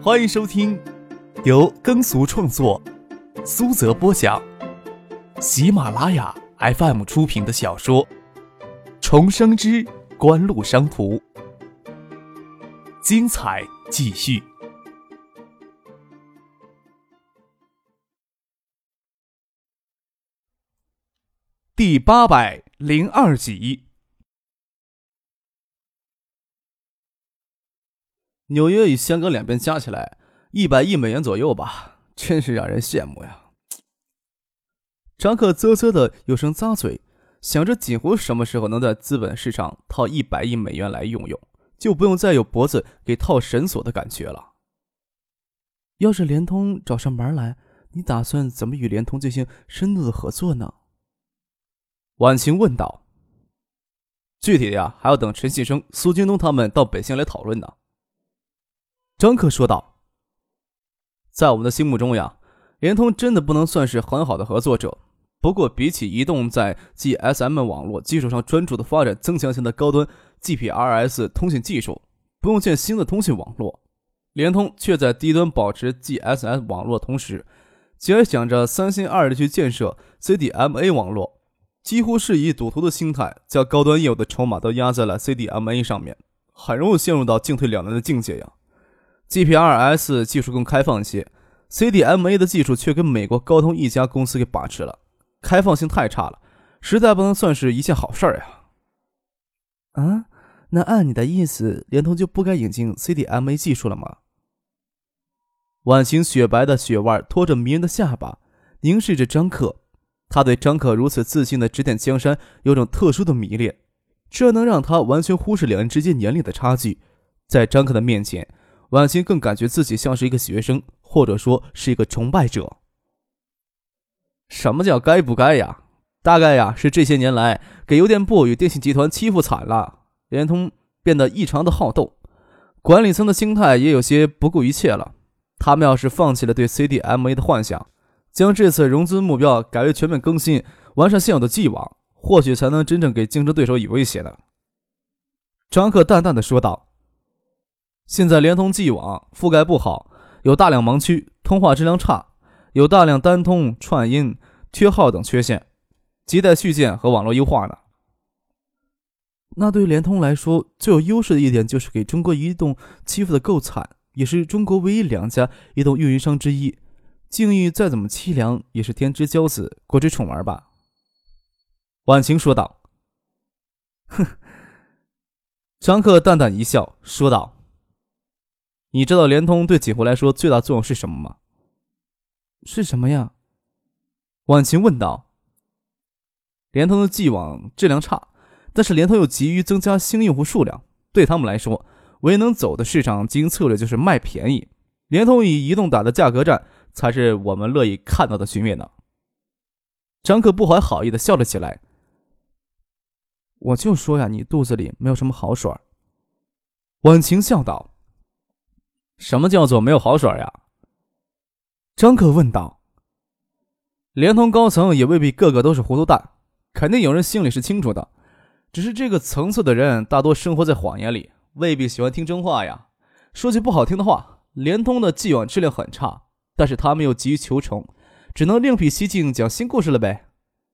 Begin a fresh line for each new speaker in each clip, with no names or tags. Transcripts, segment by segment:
欢迎收听由耕俗创作、苏泽播讲、喜马拉雅 FM 出品的小说《重生之官路商途》，精彩继续，第八百零二集。
纽约与香港两边加起来一百亿美元左右吧，真是让人羡慕呀！张克啧啧的有声咂嘴，想着锦湖什么时候能在资本市场套一百亿美元来用用，就不用再有脖子给套绳索的感觉了。
要是联通找上门来，你打算怎么与联通进行深度的合作呢？
婉晴问道。具体的呀，还要等陈信生、苏京东他们到北京来讨论呢。张克说道：“在我们的心目中呀，联通真的不能算是很好的合作者。不过，比起移动在 GSM 网络基础上专注的发展增强型的高端 GPRS 通信技术，不用建新的通信网络，联通却在低端保持 GSM 网络同时，竟然想着三心二意去建设 CDMA 网络，几乎是以赌徒的心态，将高端业务的筹码都压在了 CDMA 上面，很容易陷入到进退两难的境界呀。” GPRS 技术更开放些，CDMA 的技术却跟美国高通一家公司给把持了，开放性太差了，实在不能算是一件好事儿呀。
啊，那按你的意思，联通就不该引进 CDMA 技术了吗？
婉晴雪白的雪腕托着迷人的下巴，凝视着张克。他对张克如此自信的指点江山有种特殊的迷恋，这能让他完全忽视两人之间年龄的差距，在张克的面前。婉清更感觉自己像是一个学生，或者说是一个崇拜者。什么叫该不该呀？大概呀是这些年来给邮电部与电信集团欺负惨了，联通变得异常的好斗，管理层的心态也有些不顾一切了。他们要是放弃了对 CDMA 的幻想，将这次融资目标改为全面更新、完善现有的 G 网，或许才能真正给竞争对手以威胁呢。张克淡淡的说道。现在联通既网覆盖不好，有大量盲区，通话质量差，有大量单通串音、缺号等缺陷，亟待续建和网络优化呢。
那对联通来说，最有优势的一点就是给中国移动欺负的够惨，也是中国唯一两家移动运营商之一，境遇再怎么凄凉，也是天之骄子，国之宠儿吧。
婉晴说道。哼，张克淡淡一笑，说道。你知道联通对锦湖来说最大作用是什么吗？
是什么呀？
婉晴问道。联通的既往质量差，但是联通又急于增加新用户数量，对他们来说，唯一能走的市场经营策略就是卖便宜。联通与移动打的价格战，才是我们乐意看到的局面呢。张克不怀好意的笑了起来。
我就说呀，你肚子里没有什么好水。
婉晴笑道。什么叫做没有好水呀？张克问道。联通高层也未必个个都是糊涂蛋，肯定有人心里是清楚的，只是这个层次的人大多生活在谎言里，未必喜欢听真话呀。说句不好听的话，联通的既往质量很差，但是他们又急于求成，只能另辟蹊径讲新故事了呗。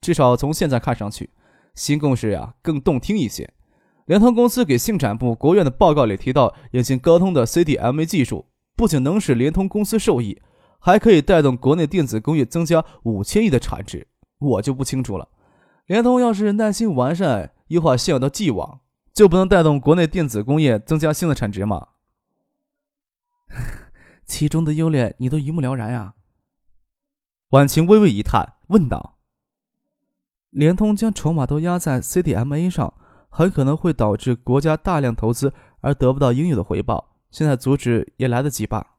至少从现在看上去，新故事呀更动听一些。联通公司给信产部、国务院的报告里提到，引进高通的 CDMA 技术，不仅能使联通公司受益，还可以带动国内电子工业增加五千亿的产值。我就不清楚了，联通要是耐心完善、优化现有的既往，就不能带动国内电子工业增加新的产值吗？
其中的优劣，你都一目了然呀。
婉晴微微一叹，问道：“
联通将筹码都压在 CDMA 上。”很可能会导致国家大量投资而得不到应有的回报。现在阻止也来得及吧？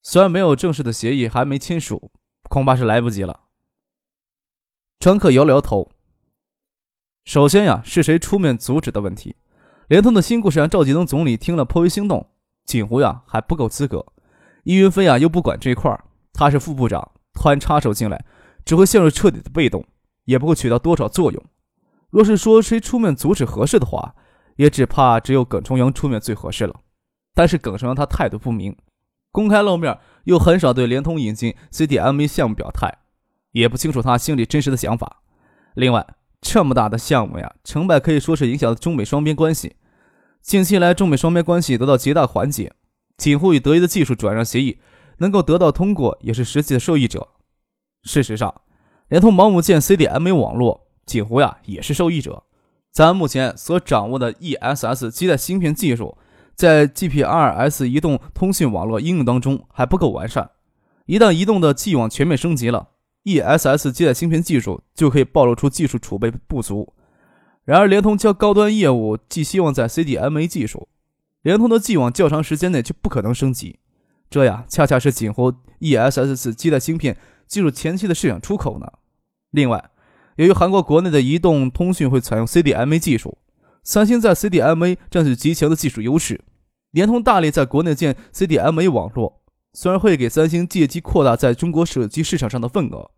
虽然没有正式的协议还没签署，恐怕是来不及了。张克摇了摇头。首先呀，是谁出面阻止的问题。联通的新故事让赵继东总理听了颇为心动，锦湖呀还不够资格。易云飞呀又不管这一块儿，他是副部长，突然插手进来，只会陷入彻底的被动，也不会起到多少作用。若是说谁出面阻止合适的话，也只怕只有耿重阳出面最合适了。但是耿生他态度不明，公开露面又很少对联通引进 CDMA 项目表态，也不清楚他心里真实的想法。另外，这么大的项目呀，成败可以说是影响了中美双边关系。近期来，中美双边关系得到极大缓解，锦湖与德仪的技术转让协议能够得到通过，也是实际的受益者。事实上，联通盲目建 CDMA 网络，锦湖呀也是受益者。咱目前所掌握的 ESS 基带芯片技术，在 GPRS 移动通讯网络应用当中还不够完善。一旦移动的既网全面升级了，ESS 基带芯片技术就可以暴露出技术储备不足。然而，联通较高端业务寄希望在 CDMA 技术，联通的既网较长时间内就不可能升级，这呀恰恰是锦湖 ESS 基带芯片技术前期的市场出口呢。另外，由于韩国国内的移动通讯会采用 CDMA 技术，三星在 CDMA 占据极强的技术优势，联通大力在国内建 CDMA 网络，虽然会给三星借机扩大在中国手机市场上的份额，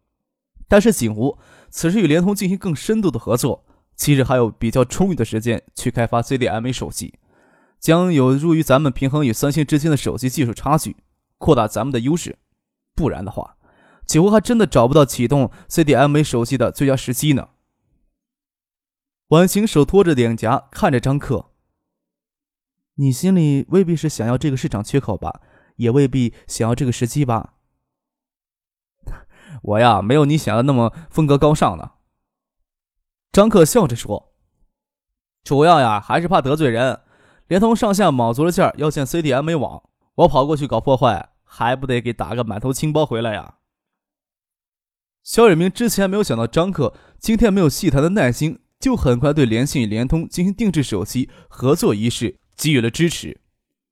但是景湖此时与联通进行更深度的合作。其实还有比较充裕的时间去开发 CDMA 手机，将有助于咱们平衡与三星之间的手机技术差距，扩大咱们的优势。不然的话，几乎还真的找不到启动 CDMA 手机的最佳时机呢。
婉晴手托着脸颊看着张克：“你心里未必是想要这个市场缺口吧，也未必想要这个时机吧？”
我呀，没有你想的那么风格高尚呢。张克笑着说：“主要呀，还是怕得罪人。联通上下卯足了劲儿要建 CDMA 网，我跑过去搞破坏，还不得给打个满头青包回来呀？”肖远明之前没有想到张克今天没有细谈的耐心，就很快对联信与联通进行定制手机合作一事给予了支持。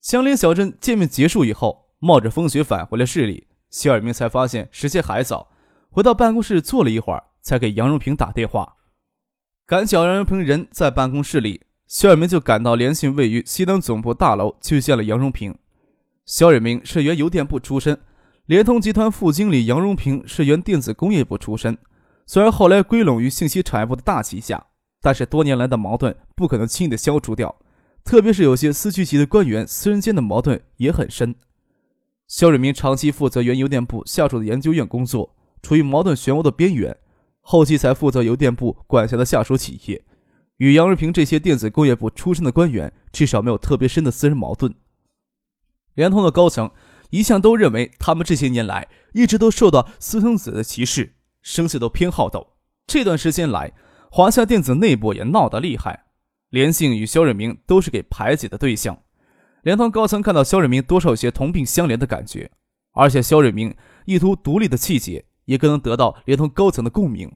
香林小镇见面结束以后，冒着风雪返回了市里。肖远明才发现时间还早，回到办公室坐了一会儿，才给杨荣平打电话。赶巧杨荣平人在办公室里，肖远明就赶到联信位于西单总部大楼去见了杨荣平。肖远明是原邮电部出身，联通集团副经理杨荣平是原电子工业部出身。虽然后来归拢于信息产业部的大旗下，但是多年来的矛盾不可能轻易的消除掉，特别是有些司局级的官员私人间的矛盾也很深。肖瑞明长期负责原邮电部下属的研究院工作，处于矛盾漩涡的边缘。后期才负责邮电部管辖的下属企业，与杨瑞平这些电子工业部出身的官员至少没有特别深的私人矛盾。联通的高层一向都认为，他们这些年来一直都受到私生子的歧视，生性都偏好斗。这段时间来，华夏电子内部也闹得厉害，联信与肖瑞明都是给排挤的对象。联通高层看到肖瑞明多少有些同病相怜的感觉，而且肖瑞明意图独立的气节。也可能得到联通高层的共鸣。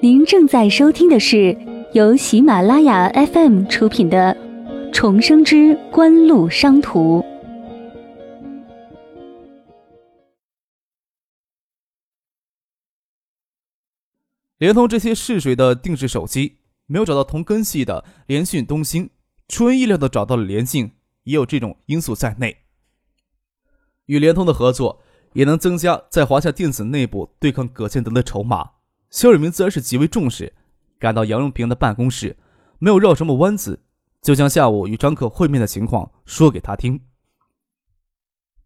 您正在收听的是由喜马拉雅 FM 出品的《重生之官路商途》。
联通这些试水的定制手机，没有找到同根系的联讯、东兴。出人意料的找到了联信，也有这种因素在内。与联通的合作也能增加在华夏电子内部对抗葛建德的筹码。肖瑞明自然是极为重视，赶到杨荣平的办公室，没有绕什么弯子，就将下午与张可会面的情况说给他听。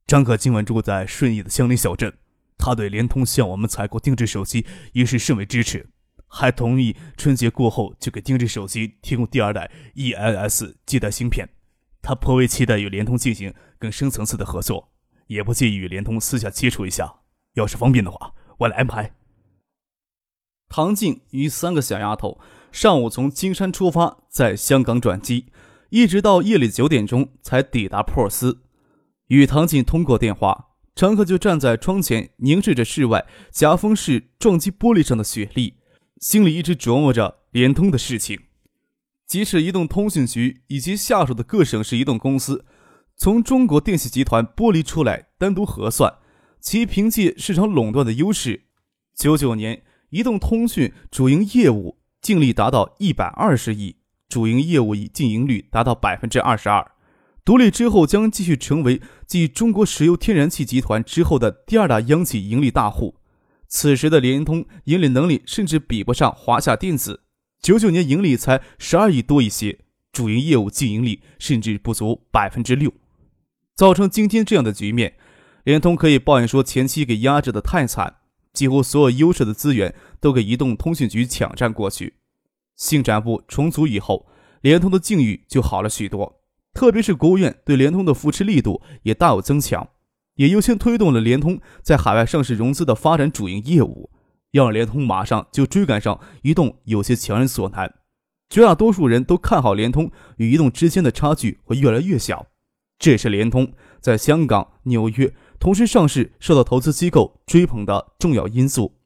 张可今晚住在顺义的香林小镇，他对联通向我们采购定制手机一事甚为支持。还同意春节过后就给定制手机提供第二代 EIS 基带芯片，他颇为期待与联通进行更深层次的合作，也不介意与联通私下接触一下。要是方便的话，我来安排。
唐静与三个小丫头上午从金山出发，在香港转机，一直到夜里九点钟才抵达珀斯。与唐静通过电话，常克就站在窗前凝视着室外夹风式撞击玻璃上的雪粒。心里一直琢磨着联通的事情，即使移动通讯局以及下属的各省市移动公司从中国电信集团剥离出来单独核算，其凭借市场垄断的优势，九九年移动通讯主营业务净利达到一百二十亿，主营业务以净盈率达到百分之二十二，独立之后将继续成为继中国石油天然气集团之后的第二大央企盈利大户。此时的联通盈利能力甚至比不上华夏电子，九九年盈利才十二亿多一些，主营业务净盈利甚至不足百分之六，造成今天这样的局面。联通可以抱怨说前期给压制的太惨，几乎所有优势的资源都给移动通讯局抢占过去。信展部重组以后，联通的境遇就好了许多，特别是国务院对联通的扶持力度也大有增强，也优先推动了联通在海外上市融资的发展主营业务，要让联通马上就追赶上移动，有些强人所难。绝大多数人都看好联通与移动之间的差距会越来越小，这也是联通在香港、纽约。同时上市受到投资机构追捧的重要因素，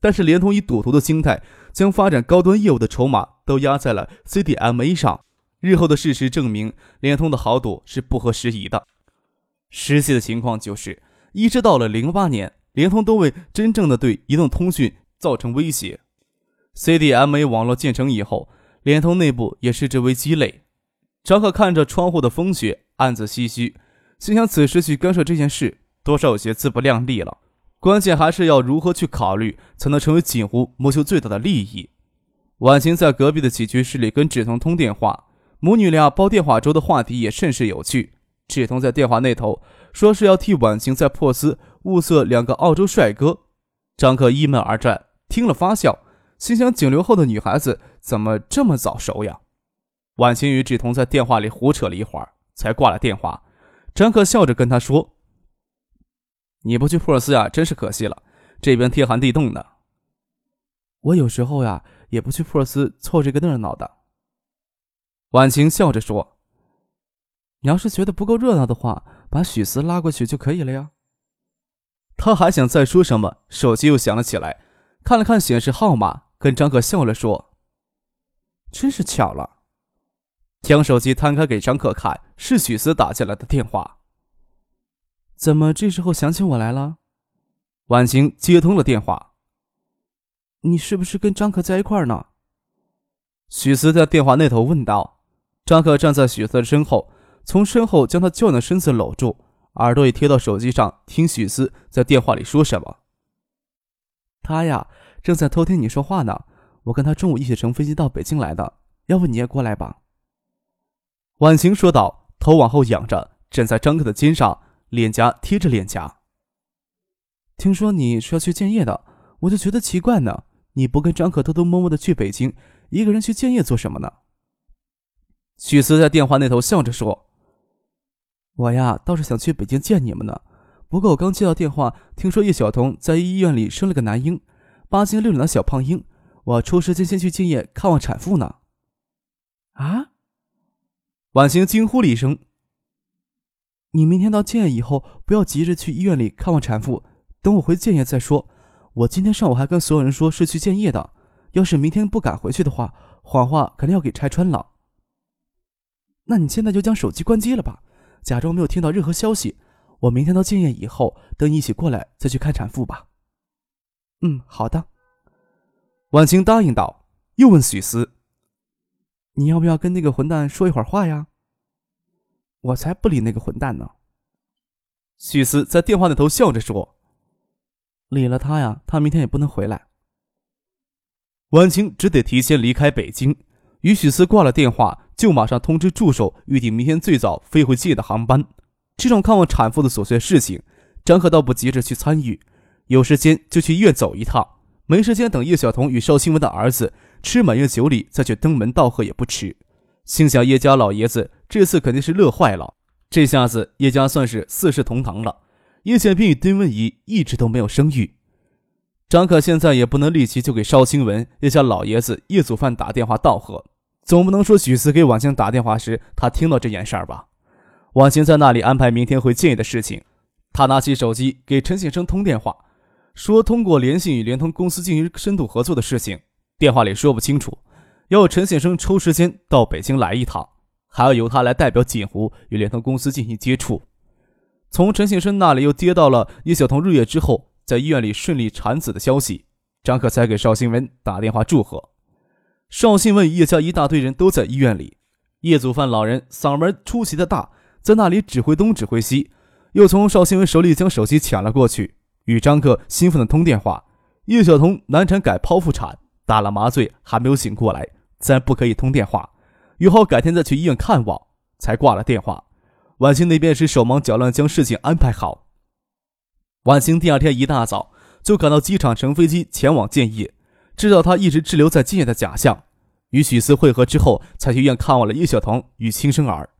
但是联通以赌徒的心态将发展高端业务的筹码都压在了 CDMA 上，日后的事实证明联通的豪赌是不合时宜的。实际的情况就是，一直到了零八年，联通都未真正的对移动通讯造成威胁。CDMA 网络建成以后，联通内部也视之为鸡肋。张可看着窗户的风雪，暗自唏嘘，心想此时去干涉这件事。多少有些自不量力了，关键还是要如何去考虑，才能成为锦湖谋求最大的利益。婉晴在隔壁的起居室里跟志彤通电话，母女俩煲电话粥的话题也甚是有趣。志彤在电话那头说是要替婉晴在珀斯物色两个澳洲帅哥，张克一门而战，听了发笑，心想九零后的女孩子怎么这么早熟呀？婉晴与志彤在电话里胡扯了一会儿，才挂了电话。张克笑着跟他说。你不去普尔斯呀，真是可惜了。这边天寒地冻的。
我有时候呀，也不去普尔斯凑这个热闹的。
婉晴笑着说：“
你要是觉得不够热闹的话，把许思拉过去就可以了呀。”
他还想再说什么，手机又响了起来，看了看显示号码，跟张可笑了说：“
真是巧了。”
将手机摊开给张可看，是许思打进来的电话。
怎么这时候想起我来了？
婉晴接通了电话。
你是不是跟张可在一块儿呢？
许思在电话那头问道。张可站在许思的身后，从身后将他娇嫩身子搂住，耳朵也贴到手机上，听许思在电话里说什么。
他呀，正在偷听你说话呢。我跟他中午一起乘飞机到北京来的，要不你也过来吧？
婉晴说道，头往后仰着，枕在张克的肩上。脸颊贴着脸颊。
听说你是要去建业的，我就觉得奇怪呢。你不跟张可偷偷摸摸的去北京，一个人去建业做什么呢？
许思在电话那头笑着说：“
我呀，倒是想去北京见你们呢。不过我刚接到电话，听说叶晓彤在医院里生了个男婴，八斤六两的小胖婴，我抽时间先去建业看望产妇呢。”
啊！婉晴惊呼了一声。
你明天到建业以后，不要急着去医院里看望产妇，等我回建业再说。我今天上午还跟所有人说是去建业的，要是明天不赶回去的话，谎话肯定要给拆穿了。那你现在就将手机关机了吧，假装没有听到任何消息。我明天到建业以后，等你一起过来再去看产妇吧。嗯，好的。
婉晴答应道，又问许思：“
你要不要跟那个混蛋说一会儿话呀？”我才不理那个混蛋呢！
许思在电话那头笑着说：“
理了他呀，他明天也不能回来。”
婉晴只得提前离开北京，与许思挂了电话，就马上通知助手预定明天最早飞回界的航班。这种看望产妇的琐碎事情，张可倒不急着去参与，有时间就去医院走一趟，没时间等叶晓彤与邵新文的儿子吃满月酒礼再去登门道贺也不迟。心想叶家老爷子这次肯定是乐坏了，这下子叶家算是四世同堂了。叶显平与丁文仪一直都没有生育，张可现在也不能立即就给邵清文叶家老爷子叶祖范打电话道贺，总不能说许四给婉清打电话时他听到这件事儿吧？婉清在那里安排明天回建业的事情，他拿起手机给陈先生通电话，说通过联信与联通公司进行深度合作的事情，电话里说不清楚。要陈先生抽时间到北京来一趟，还要由他来代表锦湖与联通公司进行接触。从陈庆生那里又接到了叶晓彤入院之后在医院里顺利产子的消息，张可才给邵新文打电话祝贺。邵新文与叶家一大堆人都在医院里，叶祖范老人嗓门出奇的大，在那里指挥东指挥西，又从邵新文手里将手机抢了过去，与张克兴奋的通电话，叶晓彤难产改剖腹产，打了麻醉还没有醒过来，自然不可以通电话，约好改天再去医院看望，才挂了电话。婉清那边是手忙脚乱将事情安排好。婉清第二天一大早就赶到机场乘飞机前往建业，知道他一直滞留在建业的假象。与许思会合之后，才去医院看望了叶晓彤与亲生儿。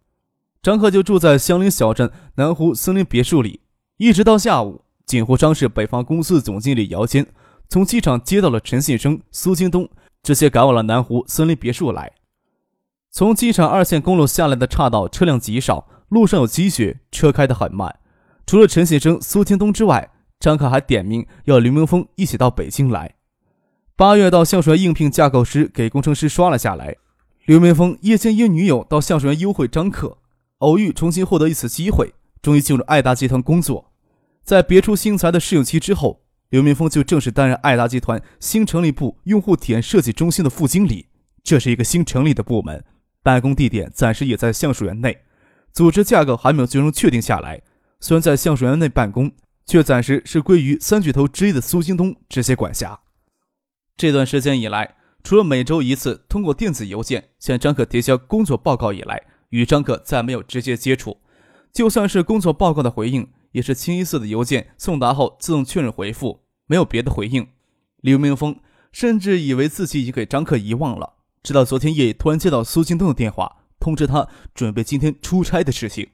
张克就住在相邻小镇南湖森林别墅里，一直到下午，锦湖商事北方公司总经理姚坚从机场接到了陈信生、苏京东这些赶往了南湖森林别墅来。从机场二线公路下来的岔道车辆极少，路上有积雪，车开得很慢。除了陈先生、苏京东之外，张克还点名要刘明峰一起到北京来。八月到橡树园应聘架构师，给工程师刷了下来。刘明峰夜间约女友到橡树园幽会张克，偶遇重新获得一次机会，终于进入爱达集团工作。在别出心裁的试用期之后，刘明峰就正式担任爱达集团新成立部用户体验设计中心的副经理。这是一个新成立的部门，办公地点暂时也在橡树园内，组织架构还没有最终确定下来。虽然在橡树园内办公，却暂时是归于三巨头之一的苏京东直接管辖。这段时间以来，除了每周一次通过电子邮件向张可提交工作报告以来，与张可再没有直接接触。就算是工作报告的回应，也是清一色的邮件送达后自动确认回复，没有别的回应。刘明峰甚至以为自己已经给张可遗忘了，直到昨天夜里突然接到苏京东的电话，通知他准备今天出差的事情。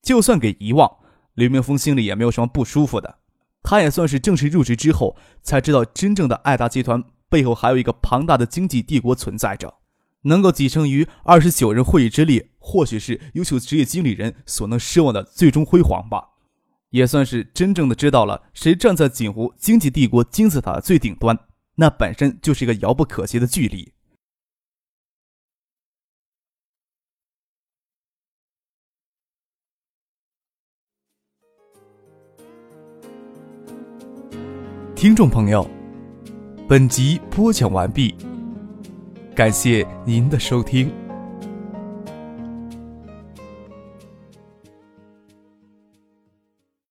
就算给遗忘，刘明峰心里也没有什么不舒服的。他也算是正式入职之后，才知道真正的爱达集团背后还有一个庞大的经济帝国存在着，能够跻身于二十九人会议之列，或许是优秀职业经理人所能奢望的最终辉煌吧。也算是真正的知道了谁站在锦湖经济帝国金字塔的最顶端，那本身就是一个遥不可及的距离。
听众朋友，本集播讲完毕，感谢您的收听。